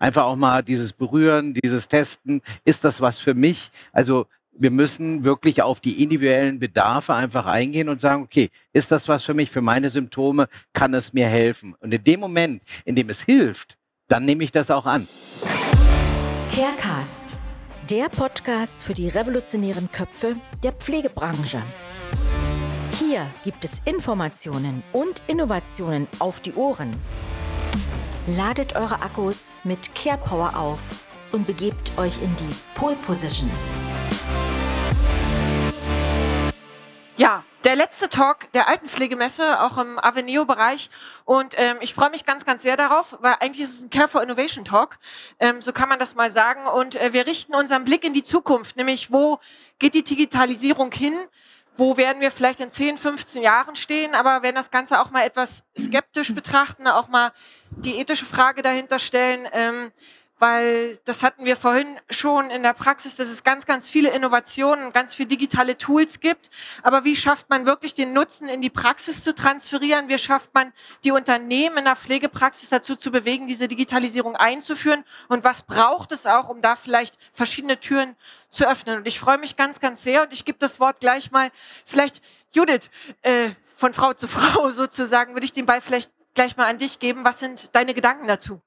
Einfach auch mal dieses Berühren, dieses Testen. Ist das was für mich? Also wir müssen wirklich auf die individuellen Bedarfe einfach eingehen und sagen, okay, ist das was für mich, für meine Symptome, kann es mir helfen? Und in dem Moment, in dem es hilft, dann nehme ich das auch an. Carecast, der Podcast für die revolutionären Köpfe der Pflegebranche. Hier gibt es Informationen und Innovationen auf die Ohren. Ladet eure Akkus mit Care Power auf und begebt euch in die Pole Position. Ja, der letzte Talk der Altenpflegemesse, auch im Avenio-Bereich. Und ähm, ich freue mich ganz, ganz sehr darauf, weil eigentlich ist es ein Care for Innovation Talk. Ähm, so kann man das mal sagen. Und äh, wir richten unseren Blick in die Zukunft, nämlich wo geht die Digitalisierung hin? Wo werden wir vielleicht in 10, 15 Jahren stehen? Aber wenn das Ganze auch mal etwas skeptisch betrachten, auch mal die ethische Frage dahinter stellen, ähm, weil das hatten wir vorhin schon in der Praxis, dass es ganz, ganz viele Innovationen, ganz viele digitale Tools gibt. Aber wie schafft man wirklich den Nutzen in die Praxis zu transferieren? Wie schafft man die Unternehmen in der Pflegepraxis dazu zu bewegen, diese Digitalisierung einzuführen? Und was braucht es auch, um da vielleicht verschiedene Türen zu öffnen? Und ich freue mich ganz, ganz sehr und ich gebe das Wort gleich mal vielleicht Judith, äh, von Frau zu Frau sozusagen, würde ich den Ball vielleicht gleich mal an dich geben. Was sind deine Gedanken dazu?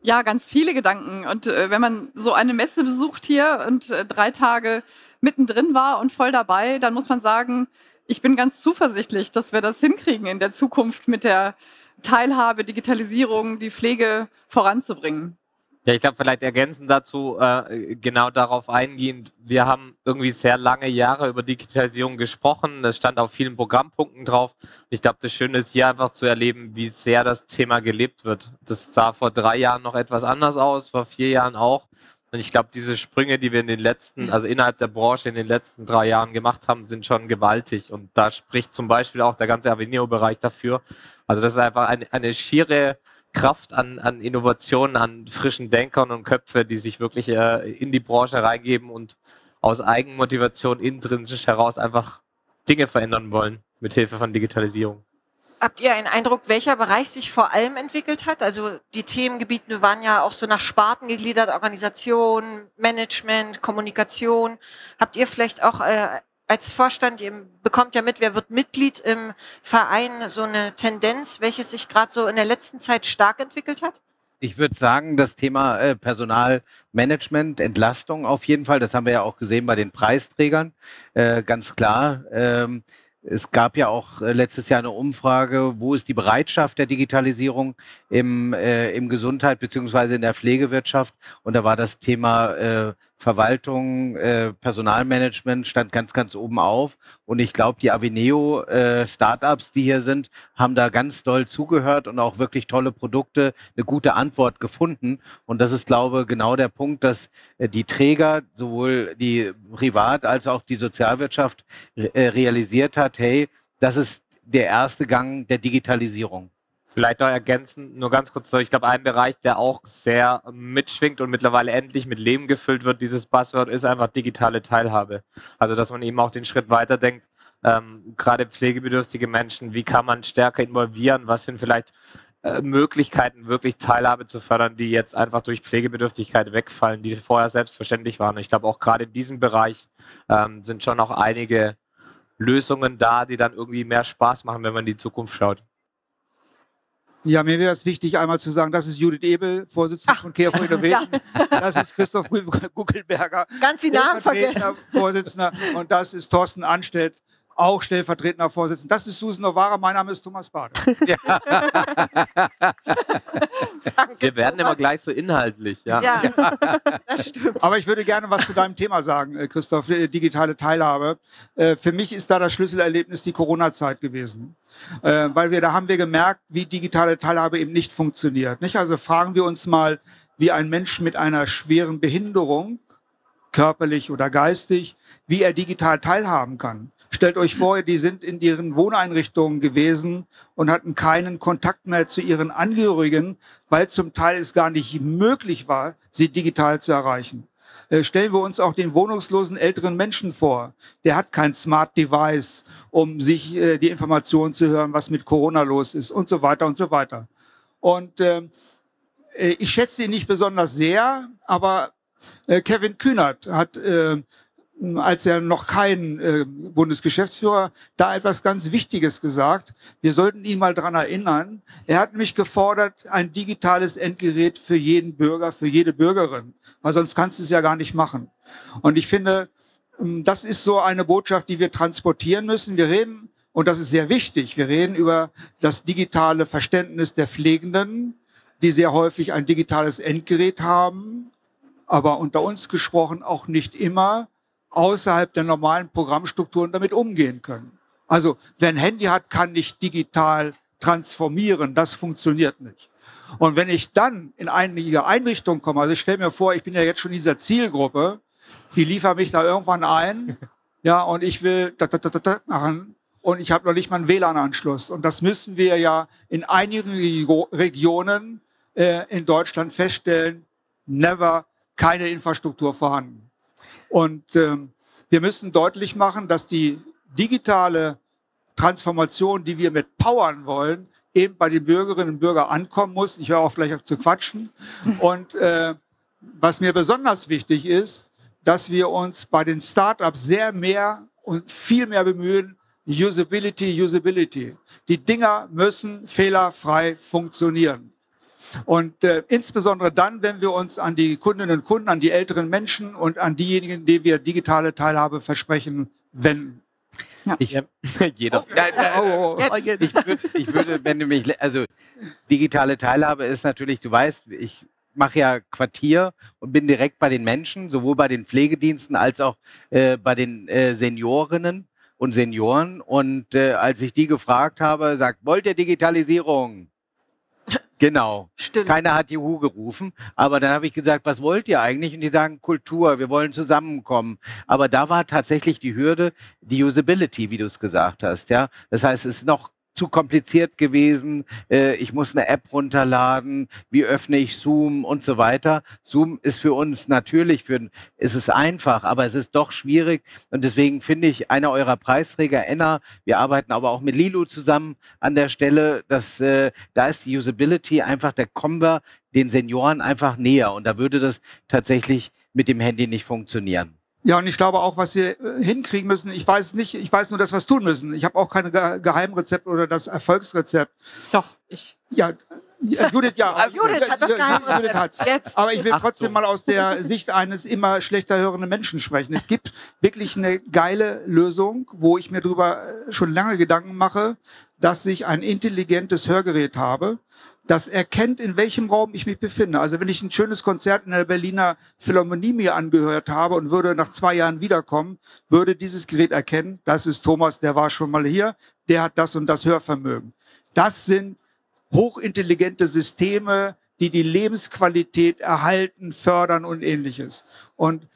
Ja, ganz viele Gedanken. Und äh, wenn man so eine Messe besucht hier und äh, drei Tage mittendrin war und voll dabei, dann muss man sagen, ich bin ganz zuversichtlich, dass wir das hinkriegen in der Zukunft mit der Teilhabe, Digitalisierung, die Pflege voranzubringen. Ja, ich glaube, vielleicht ergänzend dazu, äh, genau darauf eingehend. Wir haben irgendwie sehr lange Jahre über Digitalisierung gesprochen. Das stand auf vielen Programmpunkten drauf. Ich glaube, das Schöne ist hier einfach zu erleben, wie sehr das Thema gelebt wird. Das sah vor drei Jahren noch etwas anders aus, vor vier Jahren auch. Und ich glaube, diese Sprünge, die wir in den letzten, also innerhalb der Branche in den letzten drei Jahren gemacht haben, sind schon gewaltig. Und da spricht zum Beispiel auch der ganze Avenio-Bereich dafür. Also das ist einfach eine, eine schiere Kraft an, an Innovationen, an frischen Denkern und Köpfe, die sich wirklich äh, in die Branche reingeben und aus Eigenmotivation intrinsisch heraus einfach Dinge verändern wollen mit Hilfe von Digitalisierung. Habt ihr einen Eindruck, welcher Bereich sich vor allem entwickelt hat? Also die Themengebiete waren ja auch so nach Sparten gegliedert, Organisation, Management, Kommunikation. Habt ihr vielleicht auch äh, als Vorstand, ihr bekommt ja mit, wer wird Mitglied im Verein, so eine Tendenz, welches sich gerade so in der letzten Zeit stark entwickelt hat? Ich würde sagen, das Thema äh, Personalmanagement, Entlastung auf jeden Fall, das haben wir ja auch gesehen bei den Preisträgern, äh, ganz klar. Ähm, es gab ja auch äh, letztes Jahr eine Umfrage, wo ist die Bereitschaft der Digitalisierung im, äh, im Gesundheit beziehungsweise in der Pflegewirtschaft. Und da war das Thema äh, Verwaltung, äh, Personalmanagement stand ganz, ganz oben auf. Und ich glaube, die Aveneo äh, Startups, die hier sind, haben da ganz doll zugehört und auch wirklich tolle Produkte, eine gute Antwort gefunden. Und das ist, glaube ich, genau der Punkt, dass äh, die Träger, sowohl die Privat- als auch die Sozialwirtschaft äh, realisiert hat, hey, das ist der erste Gang der Digitalisierung. Vielleicht noch ergänzen, nur ganz kurz, ich glaube, ein Bereich, der auch sehr mitschwingt und mittlerweile endlich mit Leben gefüllt wird, dieses Buzzword, ist einfach digitale Teilhabe. Also, dass man eben auch den Schritt weiterdenkt, ähm, gerade pflegebedürftige Menschen, wie kann man stärker involvieren, was sind vielleicht äh, Möglichkeiten, wirklich Teilhabe zu fördern, die jetzt einfach durch Pflegebedürftigkeit wegfallen, die vorher selbstverständlich waren. Und ich glaube, auch gerade in diesem Bereich ähm, sind schon noch einige Lösungen da, die dann irgendwie mehr Spaß machen, wenn man in die Zukunft schaut. Ja, mir wäre es wichtig, einmal zu sagen, das ist Judith Ebel, Vorsitzende Ach, von Care for Innovation. ja. Das ist Christoph Guckelberger. Ganz die Namen vergessen. Vorsitzender. Und das ist Thorsten Anstedt, auch stellvertretender Vorsitzender. Das ist Susan Novara, mein Name ist Thomas Bade. Ja. Wir werden immer gleich so inhaltlich. Ja. ja, das stimmt. Aber ich würde gerne was zu deinem Thema sagen, äh, Christoph, äh, digitale Teilhabe. Äh, für mich ist da das Schlüsselerlebnis die Corona-Zeit gewesen. Weil wir, da haben wir gemerkt, wie digitale Teilhabe eben nicht funktioniert. Nicht? Also fragen wir uns mal, wie ein Mensch mit einer schweren Behinderung, körperlich oder geistig, wie er digital teilhaben kann. Stellt euch vor, die sind in ihren Wohneinrichtungen gewesen und hatten keinen Kontakt mehr zu ihren Angehörigen, weil zum Teil es gar nicht möglich war, sie digital zu erreichen. Äh, stellen wir uns auch den wohnungslosen älteren Menschen vor. Der hat kein Smart Device, um sich äh, die Informationen zu hören, was mit Corona los ist und so weiter und so weiter. Und äh, äh, ich schätze ihn nicht besonders sehr, aber Kevin Kühnert hat, als er noch kein äh, Bundesgeschäftsführer, da etwas ganz Wichtiges gesagt. Wir sollten ihn mal dran erinnern. Er hat mich gefordert, ein digitales Endgerät für jeden Bürger, für jede Bürgerin, weil sonst kannst du es ja gar nicht machen. Und ich finde, das ist so eine Botschaft, die wir transportieren müssen. Wir reden, und das ist sehr wichtig, wir reden über das digitale Verständnis der Pflegenden, die sehr häufig ein digitales Endgerät haben, aber unter uns gesprochen auch nicht immer außerhalb der normalen Programmstrukturen damit umgehen können. Also wer ein Handy hat, kann nicht digital transformieren. Das funktioniert nicht. Und wenn ich dann in einige Einrichtungen komme, also ich stelle mir vor, ich bin ja jetzt schon in dieser Zielgruppe, die liefern mich da irgendwann ein, ja, und ich will da, da, da, da machen und ich habe noch nicht mal einen WLAN-Anschluss. Und das müssen wir ja in einigen Regionen äh, in Deutschland feststellen, never keine Infrastruktur vorhanden. Und ähm, wir müssen deutlich machen, dass die digitale Transformation, die wir mit powern wollen, eben bei den Bürgerinnen und Bürgern ankommen muss. Ich höre auch gleich auf zu quatschen. Und äh, was mir besonders wichtig ist, dass wir uns bei den Startups sehr mehr und viel mehr bemühen, Usability, Usability. Die Dinger müssen fehlerfrei funktionieren. Und äh, insbesondere dann, wenn wir uns an die Kundinnen und Kunden, an die älteren Menschen und an diejenigen, die wir digitale Teilhabe versprechen, wenden. Ja. Ich, jeder. Oh, oh, oh, ich, würde, ich würde, wenn du mich, also digitale Teilhabe ist natürlich, du weißt, ich mache ja Quartier und bin direkt bei den Menschen, sowohl bei den Pflegediensten als auch äh, bei den äh, Seniorinnen und Senioren. Und äh, als ich die gefragt habe, sagt, wollt ihr Digitalisierung? Genau. Still. Keiner hat Juhu gerufen. Aber dann habe ich gesagt, was wollt ihr eigentlich? Und die sagen Kultur, wir wollen zusammenkommen. Aber da war tatsächlich die Hürde, die Usability, wie du es gesagt hast. Ja, das heißt, es ist noch zu kompliziert gewesen. Äh, ich muss eine App runterladen. Wie öffne ich Zoom und so weiter? Zoom ist für uns natürlich, für, ist es einfach, aber es ist doch schwierig. Und deswegen finde ich, einer eurer Preisträger, Enna, wir arbeiten aber auch mit Lilu zusammen an der Stelle, dass äh, da ist die Usability einfach, da kommen wir den Senioren einfach näher. Und da würde das tatsächlich mit dem Handy nicht funktionieren. Ja, und ich glaube auch, was wir äh, hinkriegen müssen, ich weiß nicht, ich weiß nur, dass wir es tun müssen. Ich habe auch keine Ge Geheimrezept oder das Erfolgsrezept. Doch, ich. Ja, Judith, ja. Also, Judith hat das Geheimrezept. Judith Jetzt. Aber ich will trotzdem mal aus der Sicht eines immer schlechter hörenden Menschen sprechen. Es gibt wirklich eine geile Lösung, wo ich mir darüber äh, schon lange Gedanken mache, dass ich ein intelligentes Hörgerät habe, das erkennt, in welchem Raum ich mich befinde. Also wenn ich ein schönes Konzert in der Berliner Philharmonie mir angehört habe und würde nach zwei Jahren wiederkommen, würde dieses Gerät erkennen, das ist Thomas, der war schon mal hier, der hat das und das Hörvermögen. Das sind hochintelligente Systeme, die die Lebensqualität erhalten, fördern und ähnliches. Und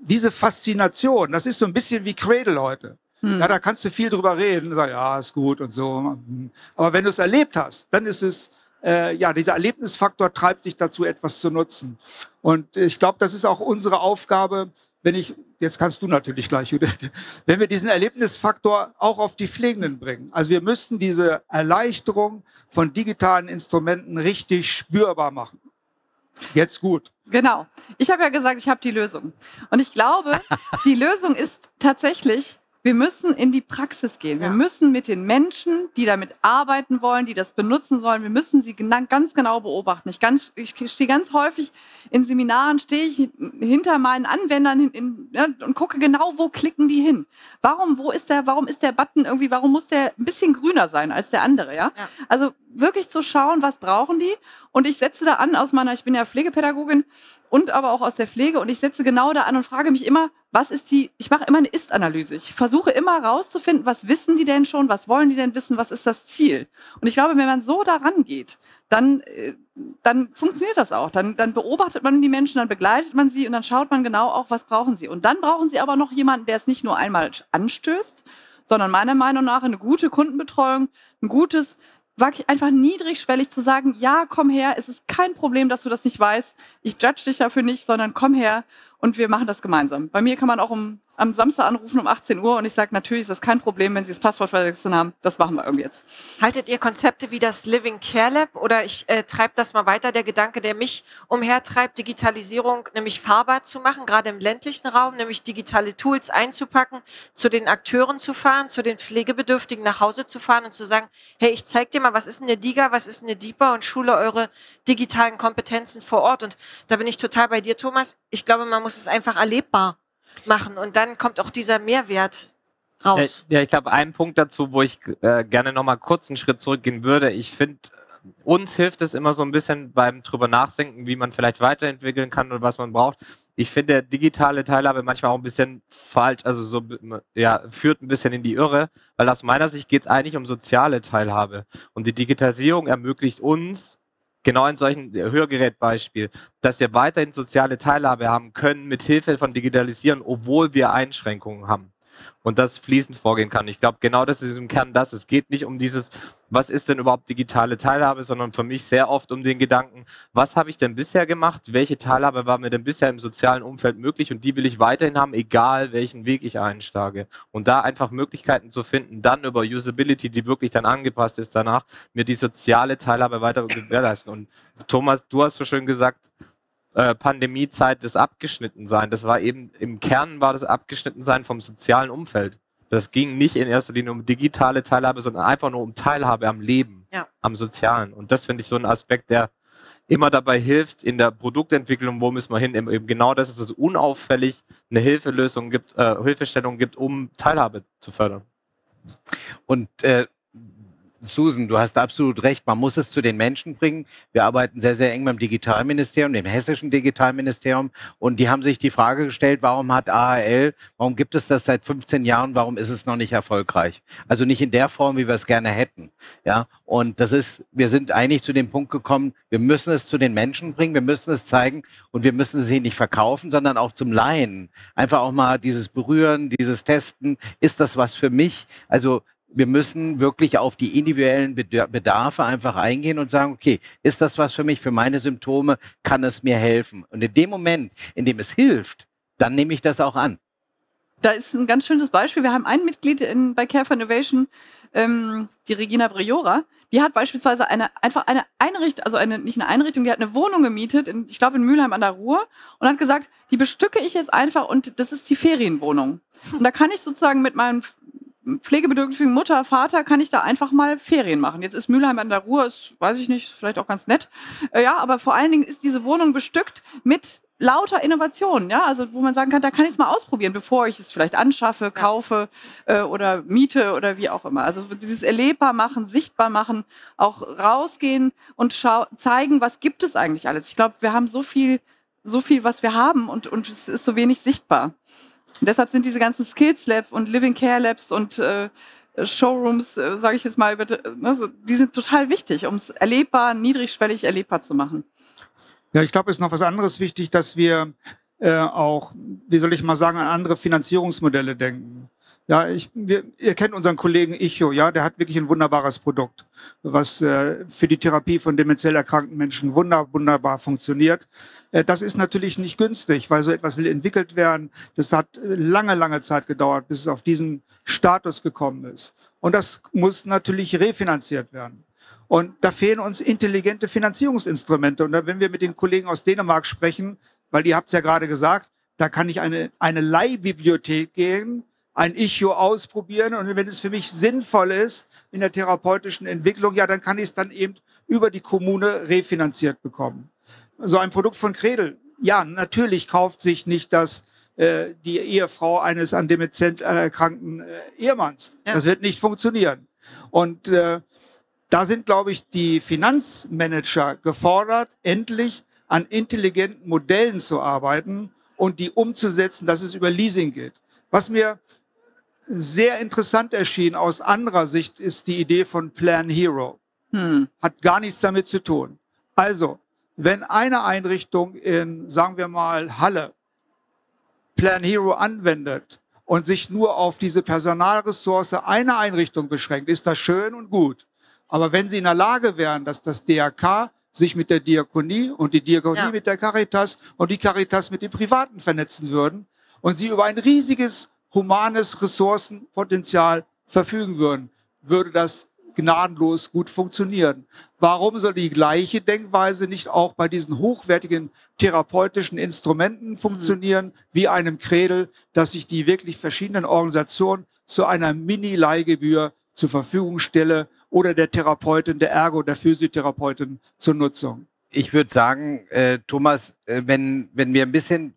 diese Faszination, das ist so ein bisschen wie Cradle heute. Hm. Ja, da kannst du viel drüber reden, sag, ja, ist gut und so. Aber wenn du es erlebt hast, dann ist es äh, ja, dieser Erlebnisfaktor treibt dich dazu, etwas zu nutzen. Und ich glaube, das ist auch unsere Aufgabe, wenn ich, jetzt kannst du natürlich gleich, Judith, wenn wir diesen Erlebnisfaktor auch auf die Pflegenden bringen. Also wir müssten diese Erleichterung von digitalen Instrumenten richtig spürbar machen. Jetzt gut. Genau. Ich habe ja gesagt, ich habe die Lösung. Und ich glaube, die Lösung ist tatsächlich wir müssen in die Praxis gehen. Wir ja. müssen mit den Menschen, die damit arbeiten wollen, die das benutzen sollen, wir müssen sie ganz genau beobachten. Ich, ganz, ich stehe ganz häufig in Seminaren, stehe ich hinter meinen Anwendern in, in, ja, und gucke genau, wo klicken die hin. Warum, wo ist der, warum ist der Button irgendwie, warum muss der ein bisschen grüner sein als der andere, ja? ja. Also wirklich zu schauen, was brauchen die? Und ich setze da an aus meiner, ich bin ja Pflegepädagogin, und aber auch aus der Pflege. Und ich setze genau da an und frage mich immer, was ist die, ich mache immer eine Ist-Analyse. Ich versuche immer rauszufinden, was wissen die denn schon, was wollen die denn wissen, was ist das Ziel. Und ich glaube, wenn man so daran geht, dann, äh, dann funktioniert das auch. Dann, dann beobachtet man die Menschen, dann begleitet man sie und dann schaut man genau auch, was brauchen sie. Und dann brauchen sie aber noch jemanden, der es nicht nur einmal anstößt, sondern meiner Meinung nach eine gute Kundenbetreuung, ein gutes wage ich einfach niedrigschwellig zu sagen, ja, komm her, es ist kein Problem, dass du das nicht weißt. Ich judge dich dafür nicht, sondern komm her und wir machen das gemeinsam. Bei mir kann man auch um am Samstag anrufen um 18 Uhr und ich sage, natürlich ist das kein Problem, wenn Sie das Passwort vergessen haben. Das machen wir irgendwie jetzt. Haltet ihr Konzepte wie das Living Care Lab oder ich äh, treibe das mal weiter, der Gedanke, der mich umhertreibt, Digitalisierung nämlich fahrbar zu machen, gerade im ländlichen Raum, nämlich digitale Tools einzupacken, zu den Akteuren zu fahren, zu den Pflegebedürftigen nach Hause zu fahren und zu sagen, hey, ich zeig dir mal, was ist eine Diga, was ist eine DIPA und schule eure digitalen Kompetenzen vor Ort. Und da bin ich total bei dir, Thomas. Ich glaube, man muss es einfach erlebbar machen und dann kommt auch dieser Mehrwert raus. Ja, ich glaube, ein Punkt dazu, wo ich äh, gerne nochmal kurz einen Schritt zurückgehen würde. Ich finde, uns hilft es immer so ein bisschen beim drüber nachdenken, wie man vielleicht weiterentwickeln kann oder was man braucht. Ich finde digitale Teilhabe manchmal auch ein bisschen falsch, also so ja, führt ein bisschen in die Irre, weil aus meiner Sicht geht es eigentlich um soziale Teilhabe. Und die Digitalisierung ermöglicht uns, genau in solchen Hörgerätbeispiel, dass wir weiterhin soziale Teilhabe haben können mit Hilfe von Digitalisieren, obwohl wir Einschränkungen haben und das fließend vorgehen kann. Ich glaube, genau das ist im Kern das. Es geht nicht um dieses, was ist denn überhaupt digitale Teilhabe, sondern für mich sehr oft um den Gedanken, was habe ich denn bisher gemacht? Welche Teilhabe war mir denn bisher im sozialen Umfeld möglich? Und die will ich weiterhin haben, egal welchen Weg ich einschlage. Und da einfach Möglichkeiten zu finden, dann über Usability, die wirklich dann angepasst ist danach, mir die soziale Teilhabe weiter gewährleisten. Und Thomas, du hast so schön gesagt, äh, Pandemiezeit das Abgeschnittensein. Das war eben, im Kern war das Abgeschnittensein vom sozialen Umfeld. Das ging nicht in erster Linie um digitale Teilhabe, sondern einfach nur um Teilhabe am Leben, ja. am Sozialen. Und das finde ich so ein Aspekt, der immer dabei hilft in der Produktentwicklung, wo müssen wir hin, eben genau das ist es unauffällig eine Hilfelösung gibt, äh, Hilfestellung gibt, um Teilhabe zu fördern. Und äh, Susan, du hast absolut recht. Man muss es zu den Menschen bringen. Wir arbeiten sehr, sehr eng dem Digitalministerium, dem hessischen Digitalministerium. Und die haben sich die Frage gestellt, warum hat AHL, warum gibt es das seit 15 Jahren, warum ist es noch nicht erfolgreich? Also nicht in der Form, wie wir es gerne hätten. Ja, und das ist, wir sind eigentlich zu dem Punkt gekommen, wir müssen es zu den Menschen bringen, wir müssen es zeigen und wir müssen es ihnen nicht verkaufen, sondern auch zum Laien. Einfach auch mal dieses Berühren, dieses Testen. Ist das was für mich? Also wir müssen wirklich auf die individuellen Bedarfe einfach eingehen und sagen, okay, ist das was für mich, für meine Symptome, kann es mir helfen? Und in dem Moment, in dem es hilft, dann nehme ich das auch an. Da ist ein ganz schönes Beispiel. Wir haben ein Mitglied in, bei Care for Innovation, ähm, die Regina Briora, die hat beispielsweise eine, einfach eine Einrichtung, also eine, nicht eine Einrichtung, die hat eine Wohnung gemietet, in, ich glaube in Mülheim an der Ruhr, und hat gesagt, die bestücke ich jetzt einfach und das ist die Ferienwohnung. Und da kann ich sozusagen mit meinem pflegebedürftigen Mutter, Vater kann ich da einfach mal Ferien machen. Jetzt ist Mülheim an der Ruhr, ist, weiß ich nicht, ist vielleicht auch ganz nett. Äh, ja, aber vor allen Dingen ist diese Wohnung bestückt mit lauter Innovationen, ja, also wo man sagen kann, da kann ich es mal ausprobieren, bevor ich es vielleicht anschaffe, kaufe äh, oder miete oder wie auch immer. Also dieses erlebbar machen, sichtbar machen, auch rausgehen und zeigen, was gibt es eigentlich alles. Ich glaube, wir haben so viel, so viel, was wir haben und und es ist so wenig sichtbar. Und deshalb sind diese ganzen Skills Labs und Living Care Labs und äh, Showrooms, äh, sage ich jetzt mal, ne, die sind total wichtig, um es erlebbar, niedrigschwellig erlebbar zu machen. Ja, ich glaube, es ist noch was anderes wichtig, dass wir äh, auch, wie soll ich mal sagen, an andere Finanzierungsmodelle denken. Ja, ich, wir, ihr kennt unseren Kollegen Icho, ja, der hat wirklich ein wunderbares Produkt, was äh, für die Therapie von dementiell erkrankten Menschen wunder, wunderbar funktioniert. Äh, das ist natürlich nicht günstig, weil so etwas will entwickelt werden. Das hat lange, lange Zeit gedauert, bis es auf diesen Status gekommen ist. Und das muss natürlich refinanziert werden. Und da fehlen uns intelligente Finanzierungsinstrumente. Und wenn wir mit den Kollegen aus Dänemark sprechen, weil ihr habt es ja gerade gesagt, da kann ich eine, eine Leihbibliothek gehen, ein Issue ausprobieren und wenn es für mich sinnvoll ist in der therapeutischen Entwicklung, ja, dann kann ich es dann eben über die Kommune refinanziert bekommen. So ein Produkt von Kredel, ja, natürlich kauft sich nicht das äh, die Ehefrau eines an Demenz erkrankten äh, Ehemanns. Ja. Das wird nicht funktionieren. Und äh, da sind, glaube ich, die Finanzmanager gefordert, endlich an intelligenten Modellen zu arbeiten und die umzusetzen, dass es über Leasing geht. Was mir sehr interessant erschien aus anderer Sicht ist die Idee von Plan Hero. Hm. Hat gar nichts damit zu tun. Also, wenn eine Einrichtung in, sagen wir mal, Halle Plan Hero anwendet und sich nur auf diese Personalressource einer Einrichtung beschränkt, ist das schön und gut. Aber wenn sie in der Lage wären, dass das DRK sich mit der Diakonie und die Diakonie Ja. mit der Caritas und die Caritas mit den Privaten vernetzen würden und sie über ein riesiges humanes Ressourcenpotenzial verfügen würden, würde das gnadenlos gut funktionieren. Warum soll die gleiche Denkweise nicht auch bei diesen hochwertigen therapeutischen Instrumenten funktionieren, wie einem Kredel, dass ich die wirklich verschiedenen Organisationen zu einer Mini-Leihgebühr zur Verfügung stelle oder der Therapeutin, der Ergo, der Physiotherapeutin zur Nutzung? Ich würde sagen, äh, Thomas, äh, wenn, wenn wir ein bisschen,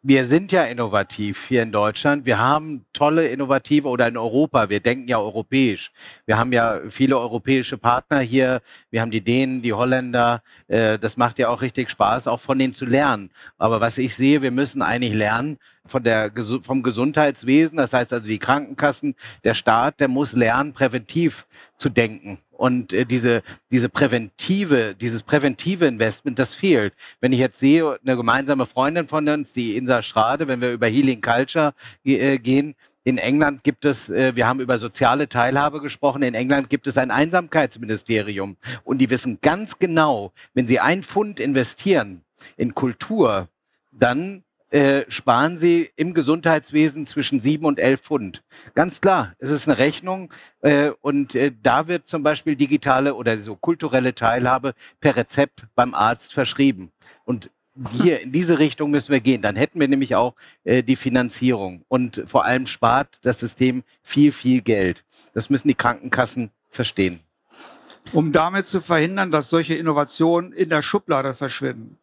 wir sind ja innovativ hier in Deutschland. Wir haben tolle innovative oder in Europa. Wir denken ja europäisch. Wir haben ja viele europäische Partner hier. Wir haben die Dänen, die Holländer. Äh, das macht ja auch richtig Spaß, auch von denen zu lernen. Aber was ich sehe, wir müssen eigentlich lernen von der, vom Gesundheitswesen. Das heißt also die Krankenkassen, der Staat, der muss lernen, präventiv zu denken. Und äh, diese, diese präventive, dieses präventive Investment, das fehlt. Wenn ich jetzt sehe, eine gemeinsame Freundin von uns, die Insa Strade, wenn wir über Healing Culture äh, gehen, in England gibt es, äh, wir haben über soziale Teilhabe gesprochen, in England gibt es ein Einsamkeitsministerium. Und die wissen ganz genau, wenn sie ein Pfund investieren in Kultur, dann äh, sparen sie im Gesundheitswesen zwischen sieben und elf Pfund. Ganz klar, es ist eine Rechnung äh, und äh, da wird zum Beispiel digitale oder so kulturelle Teilhabe per Rezept beim Arzt verschrieben. Und hier in diese Richtung müssen wir gehen. Dann hätten wir nämlich auch äh, die Finanzierung und vor allem spart das System viel, viel Geld. Das müssen die Krankenkassen verstehen. um damit zu verhindern, dass solche Innovationen in der Schublade verschwinden.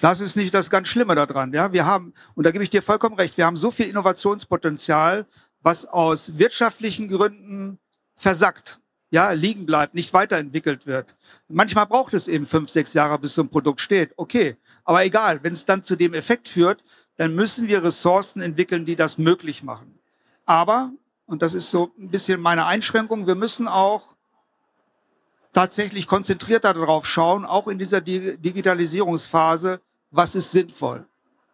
Das ist nicht das ganz Schlimme daran. Ja, wir haben, und da gebe ich dir vollkommen recht, wir haben so viel Innovationspotenzial, was aus wirtschaftlichen Gründen versackt, ja, liegen bleibt, nicht weiterentwickelt wird. Manchmal braucht es eben fünf, sechs Jahre, bis so ein Produkt steht. Okay, aber egal, wenn es dann zu dem Effekt führt, dann müssen wir Ressourcen entwickeln, die das möglich machen. Aber, und das ist so ein bisschen meine Einschränkung, wir müssen auch tatsächlich konzentrierter darauf schauen, auch in dieser Di- Digitalisierungsphase, was ist sinnvoll.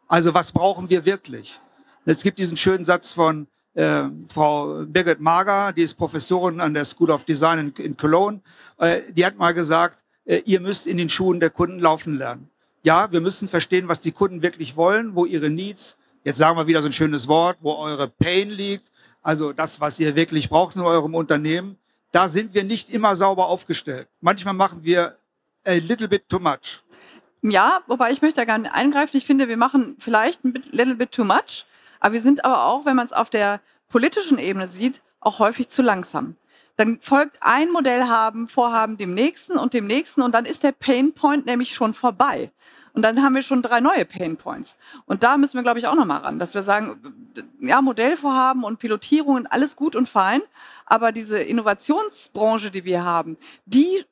Also was brauchen wir wirklich? Es gibt diesen schönen Satz von äh, Frau Birgit Mager, die ist Professorin an der School of Design in, in Cologne. Äh, die hat mal gesagt, äh, ihr müsst in den Schuhen der Kunden laufen lernen. Ja, wir müssen verstehen, was die Kunden wirklich wollen, wo ihre Needs, jetzt sagen wir wieder so ein schönes Wort, wo eure Pain liegt, also das, was ihr wirklich braucht in eurem Unternehmen da sind wir nicht immer sauber aufgestellt. Manchmal machen wir a little bit too much. Ja, wobei ich möchte da gerne eingreifen. Ich finde, wir machen vielleicht ein little bit too much, aber wir sind aber auch, wenn man es auf der politischen Ebene sieht, auch häufig zu langsam. Dann folgt ein Modell haben, Vorhaben dem nächsten und dem nächsten und dann ist der Pain Point nämlich schon vorbei. Und dann haben wir schon drei neue Pain Points. Und da müssen wir, glaube ich, auch nochmal ran, dass wir sagen, ja, Modellvorhaben und Pilotierungen, alles gut und fein, aber diese Innovationsbranche, die wir haben, die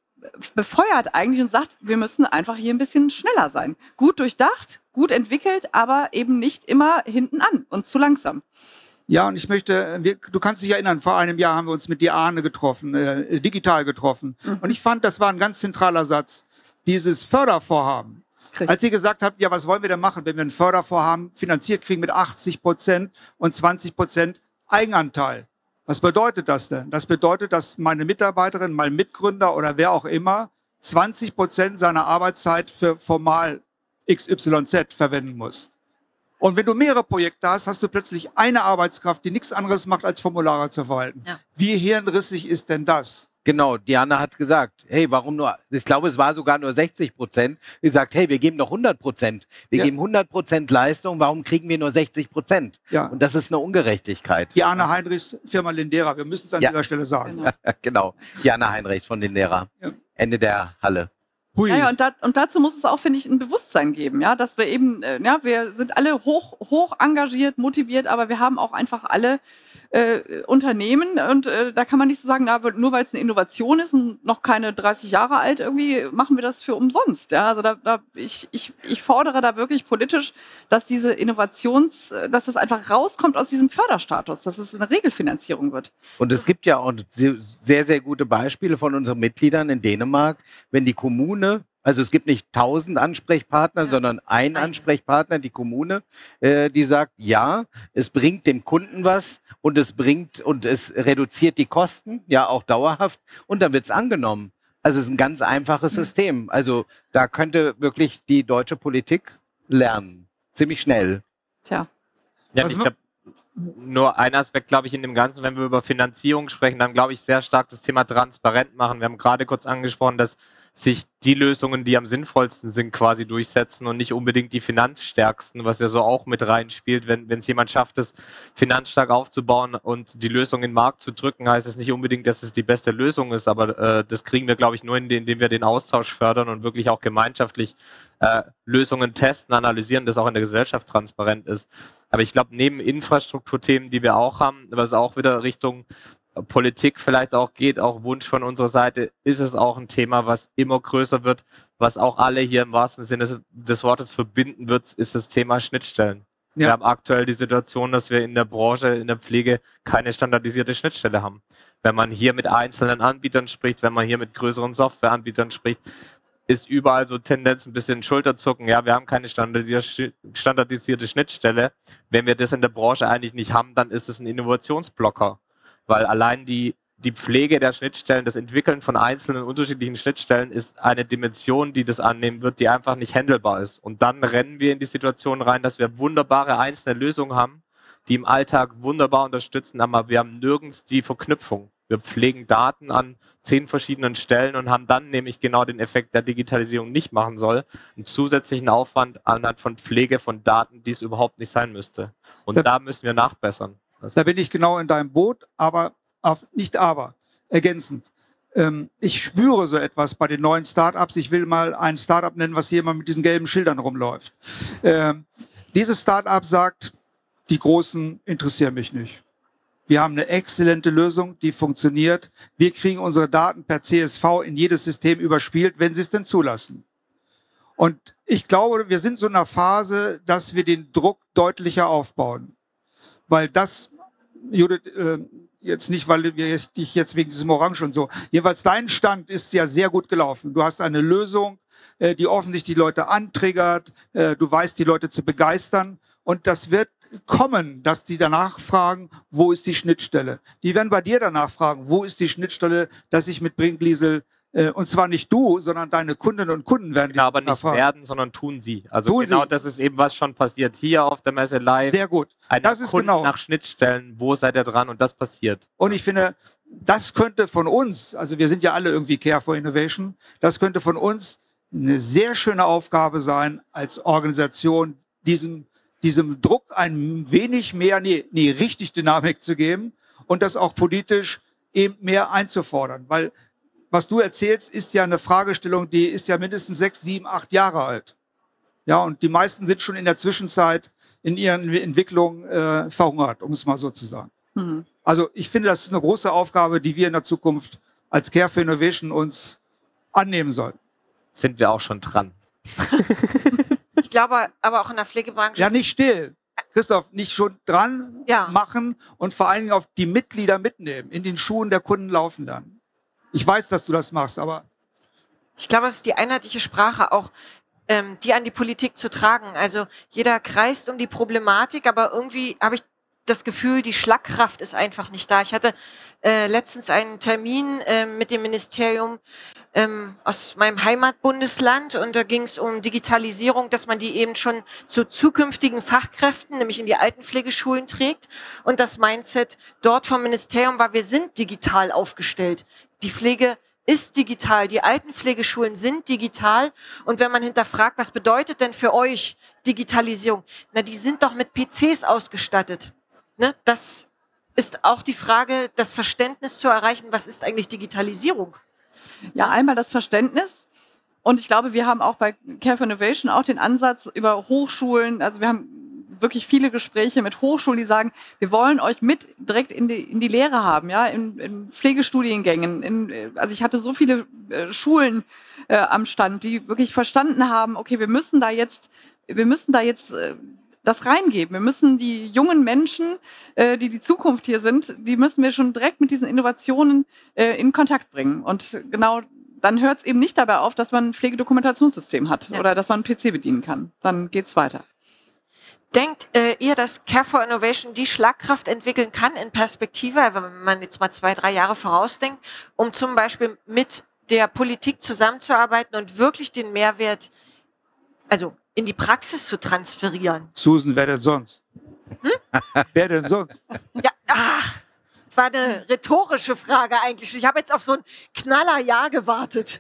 befeuert eigentlich und sagt, wir müssen einfach hier ein bisschen schneller sein. Gut durchdacht, gut entwickelt, aber eben nicht immer hinten an und zu langsam. Ja, und ich möchte, wir, du kannst dich erinnern, vor einem Jahr haben wir uns mit Diane getroffen, äh, digital getroffen. Und ich fand, das war ein ganz zentraler Satz. Dieses Fördervorhaben. Richtig. Als sie gesagt hat, ja, was wollen wir denn machen, wenn wir ein Fördervorhaben finanziert kriegen mit 80 Prozent und 20 Prozent Eigenanteil? Was bedeutet das denn? Das bedeutet, dass meine Mitarbeiterin, mein Mitgründer oder wer auch immer 20 Prozent seiner Arbeitszeit für formal XYZ verwenden muss. Und wenn du mehrere Projekte hast, hast du plötzlich eine Arbeitskraft, die nichts anderes macht, als Formulare zu verwalten. Ja. Wie hirnrissig ist denn das? Genau, Diana hat gesagt, hey, warum nur, ich glaube, es war sogar nur 60 Prozent. Sie sagt, hey, wir geben doch 100 Prozent. Wir Ja. geben 100 Prozent Leistung, warum kriegen wir nur 60 Prozent? Ja. Und das ist eine Ungerechtigkeit. Diana Heinrichs, Firma Lindera, wir müssen es an Ja. dieser Stelle sagen. Genau. genau, Diana Heinrichs von. Ja. Ende der Halle. Hui. Ja, ja und, da, und dazu muss es auch, finde ich, ein Bewusstsein geben, ja, dass wir eben, äh, ja, wir sind alle hoch, hoch engagiert, motiviert, aber wir haben auch einfach alle äh, Unternehmen und äh, da kann man nicht so sagen, na, nur weil es eine Innovation ist und noch keine 30 Jahre alt, irgendwie machen wir das für umsonst. Ja, also da, da ich, ich, ich fordere da wirklich politisch, dass diese Innovations, äh, dass das einfach rauskommt aus diesem Förderstatus, dass es eine Regelfinanzierung wird. Und es gibt ja auch se- sehr, sehr gute Beispiele von unseren Mitgliedern in Dänemark, wenn die Kommune, also es gibt nicht tausend Ansprechpartner, Ja. sondern ein Ein. Ansprechpartner, die Kommune, äh, die sagt, ja, es bringt dem Kunden was und es bringt und es reduziert die Kosten, ja auch dauerhaft und dann wird es angenommen. Also es ist ein ganz einfaches System. Also da könnte wirklich die deutsche Politik lernen. Ziemlich schnell. Tja. Ja, Was ich glaube, nur ein Aspekt, glaube ich, in dem Ganzen, wenn wir über Finanzierung sprechen, dann glaube ich sehr stark das Thema transparent machen. Wir haben gerade kurz angesprochen, dass sich die Lösungen, die am sinnvollsten sind, quasi durchsetzen und nicht unbedingt die finanzstärksten, was ja so auch mit reinspielt. Wenn es jemand schafft, das finanzstark aufzubauen und die Lösung in den Markt zu drücken, heißt es nicht unbedingt, dass es die beste Lösung ist, aber äh, das kriegen wir, glaube ich, nur, indem wir den Austausch fördern und wirklich auch gemeinschaftlich äh, Lösungen testen, analysieren, dass auch in der Gesellschaft transparent ist. Aber ich glaube, neben Infrastrukturthemen, die wir auch haben, was auch wieder Richtung Politik vielleicht auch geht, auch Wunsch von unserer Seite, ist es auch ein Thema, was immer größer wird, was auch alle hier im wahrsten Sinne des- Wortes verbinden wird, ist das Thema Schnittstellen. Wir Ja. haben aktuell die Situation, dass wir in der Branche, in der Pflege keine standardisierte Schnittstelle haben. Wenn man hier mit einzelnen Anbietern spricht, wenn man hier mit größeren Softwareanbietern spricht, ist überall so Tendenz ein bisschen Schulterzucken. Ja, wir haben keine standardisierte Schnittstelle. Wenn wir das in der Branche eigentlich nicht haben, dann ist es ein Innovationsblocker. Weil allein die, die Pflege der Schnittstellen, das Entwickeln von einzelnen unterschiedlichen Schnittstellen ist eine Dimension, die das annehmen wird, die einfach nicht handelbar ist. Und dann rennen wir in die Situation rein, dass wir wunderbare einzelne Lösungen haben, die im Alltag wunderbar unterstützen, aber wir haben nirgends die Verknüpfung. Wir pflegen Daten an zehn verschiedenen Stellen und haben dann nämlich genau den Effekt der Digitalisierung nicht machen soll, einen zusätzlichen Aufwand anhand von Pflege von Daten, die es überhaupt nicht sein müsste. Und Da- da müssen wir nachbessern. Da bin ich genau in deinem Boot, aber nicht aber, ergänzend. Ähm, ich spüre so etwas bei den neuen Startups. Ich will mal ein Startup nennen, was hier immer mit diesen gelben Schildern rumläuft. Ähm, dieses Startup sagt, die Großen interessieren mich nicht. Wir haben eine exzellente Lösung, die funktioniert. Wir kriegen unsere Daten per CSV in jedes System überspielt, wenn sie es denn zulassen. Und ich glaube, wir sind so in einer Phase, dass wir den Druck deutlicher aufbauen. Weil das, Judith, äh, jetzt nicht, weil wir dich jetzt wegen diesem Orange und so. Jedenfalls dein Stand ist ja sehr gut gelaufen. Du hast eine Lösung, äh, die offensichtlich die Leute antriggert. Äh, du weißt, die Leute zu begeistern. Und das wird kommen, dass die danach fragen, wo ist die Schnittstelle? Die werden bei dir danach fragen, wo ist die Schnittstelle, dass ich mit Brinkliesel, und zwar nicht du, sondern deine Kundinnen und Kunden werden Genau, aber nicht fragen. werden, sondern tun sie. Also Tun genau sie. das ist eben, was schon passiert hier auf der Messe live. Sehr gut. Das ist Kunden genau. nach Schnittstellen, wo seid ihr dran und das passiert. Und ich finde, das könnte von uns, also wir sind ja alle irgendwie Care for Innovation, das könnte von uns eine sehr schöne Aufgabe sein, als Organisation diesem, diesem Druck ein wenig mehr, nee, nee, richtig Dynamik zu geben und das auch politisch eben mehr einzufordern. Weil was du erzählst, ist ja eine Fragestellung, die ist ja mindestens sechs, sieben, acht Jahre alt. Ja, und die meisten sind schon in der Zwischenzeit in ihren Entwicklungen äh, verhungert, um es mal so zu sagen. Mhm. Also ich finde, das ist eine große Aufgabe, die wir in der Zukunft als Care for Innovation uns annehmen sollten. Sind wir auch schon dran. Ich glaube aber auch in der Pflegebranche. Ja, nicht still. Christoph, nicht schon dran Ja. machen und vor allen Dingen auf die Mitglieder mitnehmen, in den Schuhen der Kunden laufen lernen. Ich weiß, dass du das machst, aber Ich glaube, es ist die einheitliche Sprache auch, ähm, die an die Politik zu tragen. Also jeder kreist um die Problematik, aber irgendwie habe ich das Gefühl, die Schlagkraft ist einfach nicht da. Ich hatte äh, letztens einen Termin äh, mit dem Ministerium ähm, aus meinem Heimatbundesland und da ging es um Digitalisierung, dass man die eben schon zu zukünftigen Fachkräften, nämlich in die Altenpflegeschulen trägt. Und das Mindset dort vom Ministerium war, wir sind digital aufgestellt. Die Pflege ist digital, die Altenpflegeschulen sind digital. Und wenn man hinterfragt, was bedeutet denn für euch Digitalisierung? Na, die sind doch mit PCs ausgestattet. Ne? Das ist auch die Frage, das Verständnis zu erreichen, was ist eigentlich Digitalisierung? Ja, einmal das Verständnis. Und ich glaube, wir haben auch bei Care for Innovation auch den Ansatz über Hochschulen. Also wir haben wirklich viele Gespräche mit Hochschulen, die sagen, wir wollen euch mit direkt in die, in die Lehre haben, ja, in, in Pflegestudiengängen. In, äh, also ich hatte so viele äh, Schulen äh, am Stand, die wirklich verstanden haben, okay, wir müssen da jetzt, wir müssen da jetzt äh, das reingeben. Wir müssen die jungen Menschen, äh, die die Zukunft hier sind, die müssen wir schon direkt mit diesen Innovationen äh, in Kontakt bringen. Und genau dann hört es eben nicht dabei auf, dass man ein Pflegedokumentationssystem hat Ja. oder dass man einen PC bedienen kann. Dann geht's weiter. Denkt äh, ihr, dass Care for Innovation die Schlagkraft entwickeln kann in Perspektive, wenn man jetzt mal zwei, drei Jahre vorausdenkt, um zum Beispiel mit der Politik zusammenzuarbeiten und wirklich den Mehrwert, also in die Praxis zu transferieren. Susan, wer denn sonst? Hm? wer denn sonst? Ja, ach, war eine rhetorische Frage eigentlich. Ich habe jetzt auf so ein knaller Ja gewartet.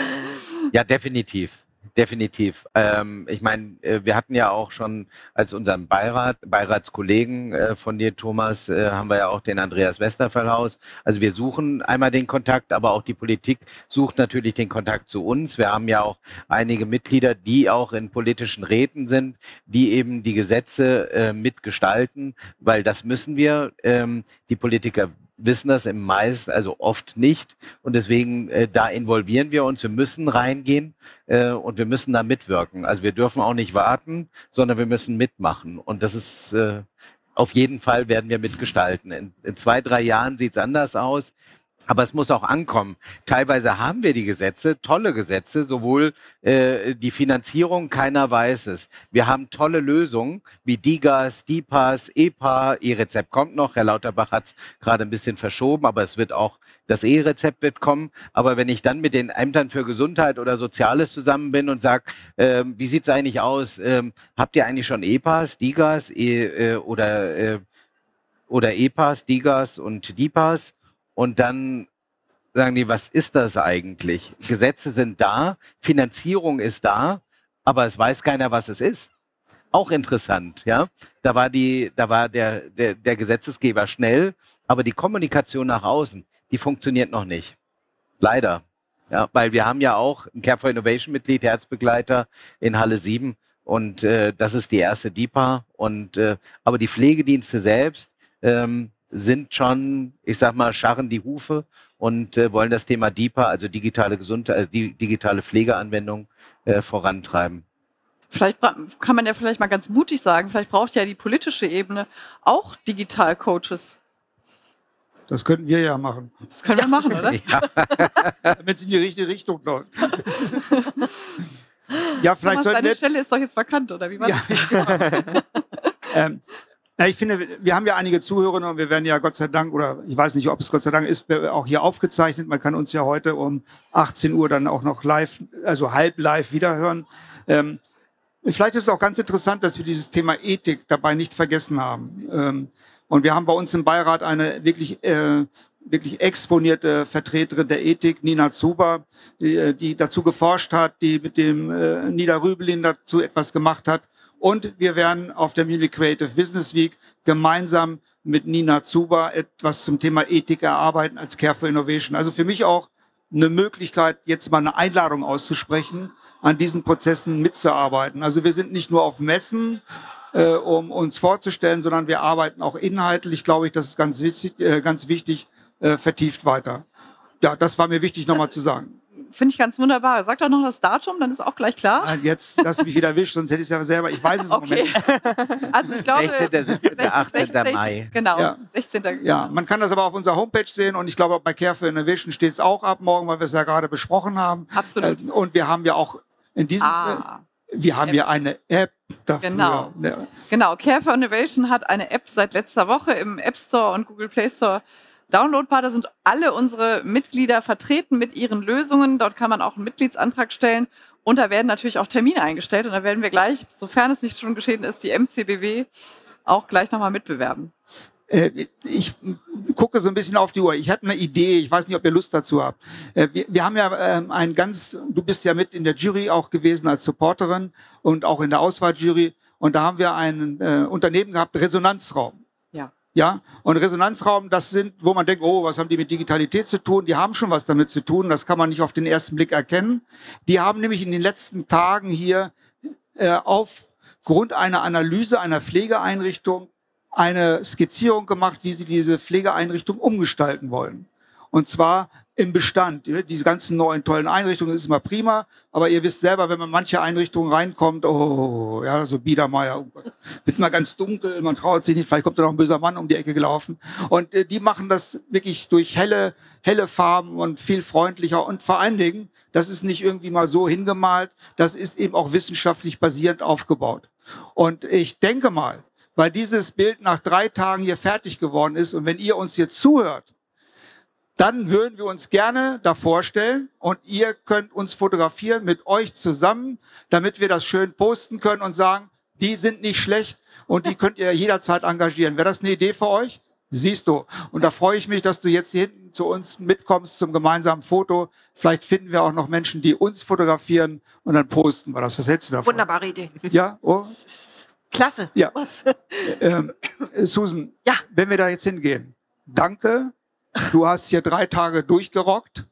ja, definitiv definitiv. Ähm, ich meine, äh, wir hatten ja auch schon als unseren Beirat, Beiratskollegen äh, von dir, Thomas, äh, haben wir ja auch den Andreas Westerfellhaus. Also wir suchen einmal den Kontakt, aber auch die Politik sucht natürlich den Kontakt zu uns. Wir haben ja auch einige Mitglieder, die auch in politischen Räten sind, die eben die Gesetze äh, mitgestalten, weil das müssen wir. Ähm, die Politiker wissen das im meisten, also oft nicht. Und deswegen, äh, da involvieren wir uns. Wir müssen reingehen äh, und wir müssen da mitwirken. Also wir dürfen auch nicht warten, sondern wir müssen mitmachen. Und das ist äh, auf jeden Fall werden wir mitgestalten. In, in zwei, drei Jahren sieht's anders aus. Aber es muss auch ankommen. Teilweise haben wir die Gesetze, tolle Gesetze, sowohl äh, die Finanzierung, keiner weiß es. Wir haben tolle Lösungen wie DIGAS, DIPAS, EPA, E-Rezept kommt noch. Herr Lauterbach hat es gerade ein bisschen verschoben, aber es wird auch, das E-Rezept wird kommen. Aber wenn ich dann mit den Ämtern für Gesundheit oder Soziales zusammen bin und sage, äh, wie sieht's eigentlich aus? Ähm, habt ihr eigentlich schon EPAS, DIGAS e, äh, oder, äh, oder EPAS, DIGAS und DIPAS? Und dann sagen die, was ist das eigentlich? Gesetze sind da, Finanzierung ist da, aber es weiß keiner, was es ist. Auch interessant, ja. Da war die, da war der, der, der Gesetzesgeber schnell, aber die Kommunikation nach außen, die funktioniert noch nicht. Leider. Ja, weil wir haben ja auch ein Care for Innovation Mitglied, Herzbegleiter in Halle 7 und äh, das ist die erste DIPA und äh, aber die Pflegedienste selbst, ähm, sind schon, ich sag mal, scharren die Hufe und äh, wollen das Thema DIPA, also digitale Gesundheit, also die digitale Pflegeanwendung äh, vorantreiben. Vielleicht kann man ja vielleicht mal ganz mutig sagen, vielleicht braucht ja die politische Ebene auch Digital-Coaches. Das könnten wir ja machen. Das können wir machen, oder? Ja. Damit es in die richtige Richtung läuft. ja, vielleicht Thomas, deine Stelle ist doch jetzt vakant, oder wie war ja. das? ähm, ja, ich finde, wir haben ja einige Zuhörerinnen und wir werden ja Gott sei Dank, oder ich weiß nicht, ob es Gott sei Dank ist, auch hier aufgezeichnet. Man kann uns ja heute um 18 Uhr dann auch noch live, also halb live wiederhören. Ähm, vielleicht ist es auch ganz interessant, dass wir dieses Thema Ethik dabei nicht vergessen haben. Ähm, und wir haben bei uns im Beirat eine wirklich, äh, wirklich exponierte Vertreterin der Ethik, Nina Zuber, die, äh, dazu geforscht hat, die mit dem äh, Nida Rübelin dazu etwas gemacht hat. Und wir werden auf der Munich Creative Business Week gemeinsam mit Nina Zuba etwas zum Thema Ethik erarbeiten als Care for Innovation. Also für mich auch eine Möglichkeit, jetzt mal eine Einladung auszusprechen, an diesen Prozessen mitzuarbeiten. Also wir sind nicht nur auf Messen, äh, um uns vorzustellen, sondern wir arbeiten auch inhaltlich, glaube ich, das ist ganz wichtig, äh, ganz wichtig äh, vertieft weiter. Ja, das war mir wichtig nochmal zu sagen finde ich ganz wunderbar. Sag doch noch das Datum, dann ist auch gleich klar. Ah, jetzt lass mich wieder erwischen, sonst hätte ich es ja selber. Ich weiß es okay. Moment. Also ich glaube 16. 17. 18. 16, Mai. Genau, ja. 16. Ja, man kann das aber auf unserer Homepage sehen und ich glaube bei Care for Innovation steht es auch ab morgen, weil wir es ja gerade besprochen haben. Absolut. Äh, und wir haben ja auch in diesem ah. Wir haben ja eine App dafür. Genau. Ja. genau. Care for Innovation hat eine App seit letzter Woche im App Store und Google Play Store downloadbar. Da sind alle unsere Mitglieder vertreten mit ihren Lösungen. Dort kann man auch einen Mitgliedsantrag stellen. Und da werden natürlich auch Termine eingestellt. Und da werden wir gleich, sofern es nicht schon geschehen ist, die MCBW auch gleich nochmal mitbewerben. Äh, ich gucke so ein bisschen auf die Uhr. Ich habe eine Idee. Ich weiß nicht, ob ihr Lust dazu habt. Äh, wir, wir haben ja ähm, ein ganz, du bist ja mit in der Jury auch gewesen als Supporterin und auch in der Auswahljury. Und da haben wir ein äh, Unternehmen gehabt, Resonanzraum. Ja, und Resonanzraum, das sind, wo man denkt, oh, was haben die mit Digitalität zu tun? Die haben schon was damit zu tun. Das kann man nicht auf den ersten Blick erkennen. Die haben nämlich in den letzten Tagen hier äh, aufgrund einer Analyse einer Pflegeeinrichtung eine Skizzierung gemacht, wie sie diese Pflegeeinrichtung umgestalten wollen. Und zwar im Bestand. Diese ganzen neuen tollen Einrichtungen ist immer prima, aber ihr wisst selber, wenn man manche Einrichtungen reinkommt, oh, ja, so Biedermeier, oh Gott, wird mal ganz dunkel, man traut sich nicht, vielleicht kommt da noch ein böser Mann um die Ecke gelaufen. Und äh, die machen das wirklich durch helle, helle Farben und viel freundlicher und vor allen Dingen, das ist nicht irgendwie mal so hingemalt, das ist eben auch wissenschaftlich basierend aufgebaut. Und ich denke mal, weil dieses Bild nach drei Tagen hier fertig geworden ist und wenn ihr uns jetzt zuhört, dann würden wir uns gerne da vorstellen und ihr könnt uns fotografieren mit euch zusammen, damit wir das schön posten können und sagen, die sind nicht schlecht und die könnt ihr jederzeit engagieren. Wäre das eine Idee für euch? Siehst du. Und da freue ich mich, dass du jetzt hier hinten zu uns mitkommst zum gemeinsamen Foto. Vielleicht finden wir auch noch Menschen, die uns fotografieren und dann posten wir das. Was hältst du davon? Wunderbare Idee. Ja, oh, Klasse. ja. Ähm, äh, Susan, Ja. wenn wir da jetzt hingehen, danke. Du hast hier drei Tage durchgerockt.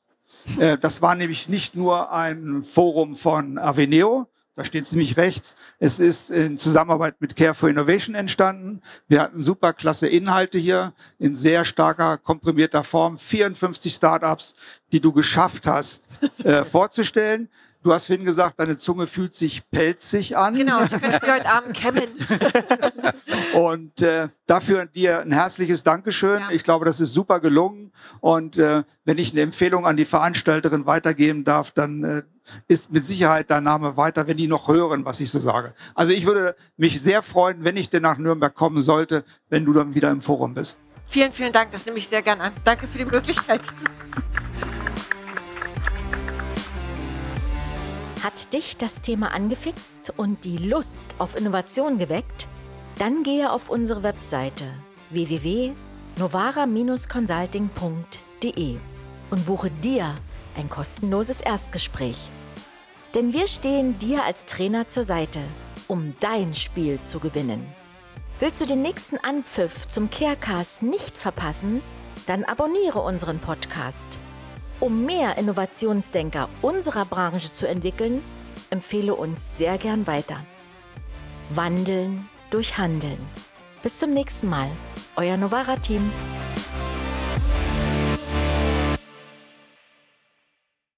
Äh, das war nämlich nicht nur ein Forum von Aveneo, da steht ziemlich rechts. Es ist in Zusammenarbeit mit Care for Innovation entstanden. Wir hatten super klasse Inhalte hier in sehr starker, komprimierter Form. 54 Startups, die du geschafft hast, äh, vorzustellen. Du hast vorhin gesagt, deine Zunge fühlt sich pelzig an. Genau, ich könnte sie heute Abend kämmen. Und äh, dafür dir ein herzliches Dankeschön. Ja. Ich glaube, das ist super gelungen. Und äh, wenn ich eine Empfehlung an die Veranstalterin weitergeben darf, dann äh, ist mit Sicherheit dein Name weiter, wenn die noch hören, was ich so sage. Also ich würde mich sehr freuen, wenn ich denn nach Nürnberg kommen sollte, wenn du dann wieder im Forum bist. Vielen, vielen Dank. Das nehme ich sehr gern an. Danke für die Möglichkeit. Hat dich das Thema angefixt und die Lust auf Innovation geweckt? Dann gehe auf unsere Webseite www.novara-consulting.de und buche dir ein kostenloses Erstgespräch. Denn wir stehen dir als Trainer zur Seite, um dein Spiel zu gewinnen. Willst du den nächsten Anpfiff zum Carecast nicht verpassen? Dann abonniere unseren Podcast. Um mehr Innovationsdenker unserer Branche zu entwickeln, empfehle uns sehr gern weiter. Wandeln durch Handeln. Bis zum nächsten Mal. Euer Novara-Team.